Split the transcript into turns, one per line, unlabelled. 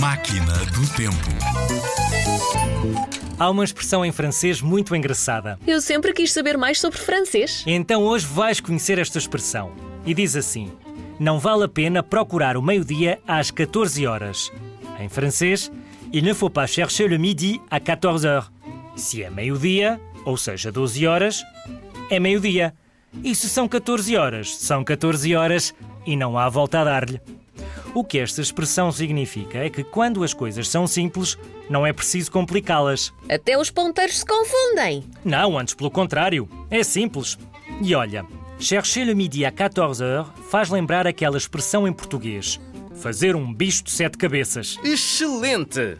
Máquina do Tempo.
Há uma expressão em francês muito engraçada.
Eu sempre quis saber mais sobre francês.
Então hoje vais conhecer esta expressão. E diz assim: Não vale a pena procurar o meio-dia às 14 horas. Em francês, il ne faut pas chercher le midi à 14 heures. Se é meio-dia, ou seja, 12 horas, é meio-dia. E se são 14 horas, são 14 horas e não há volta a dar-lhe. O que esta expressão significa é que quando as coisas são simples, não é preciso complicá-las.
Até os ponteiros se confundem.
Não, antes pelo contrário. É simples. E olha, chercher le midi à 14 heures faz lembrar aquela expressão em português: fazer um bicho de sete cabeças.
Excelente!